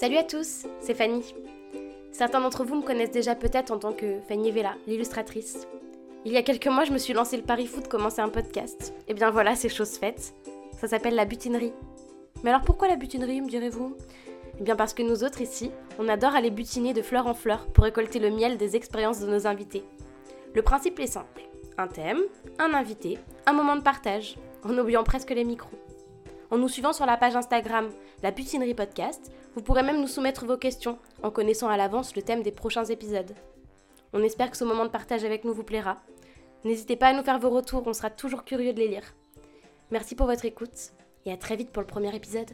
Salut à tous, c'est Fanny. Certains d'entre vous me connaissent déjà peut-être en tant que Fanny Vella, l'illustratrice. Il y a quelques mois, je me suis lancé le pari fou de commencer un podcast. Et bien voilà, c'est chose faite. Ça s'appelle la butinerie. Mais alors pourquoi la butinerie, me direz-vous? Eh bien parce que nous autres ici, on adore aller butiner de fleur en fleur pour récolter le miel des expériences de nos invités. Le principe est simple. Un thème, un invité, un moment de partage, en oubliant presque les micros. En nous suivant sur la page Instagram La Butinerie Podcast, vous pourrez même nous soumettre vos questions en connaissant à l'avance le thème des prochains épisodes. On espère que ce moment de partage avec nous vous plaira. N'hésitez pas à nous faire vos retours, on sera toujours curieux de les lire. Merci pour votre écoute et à très vite pour le premier épisode.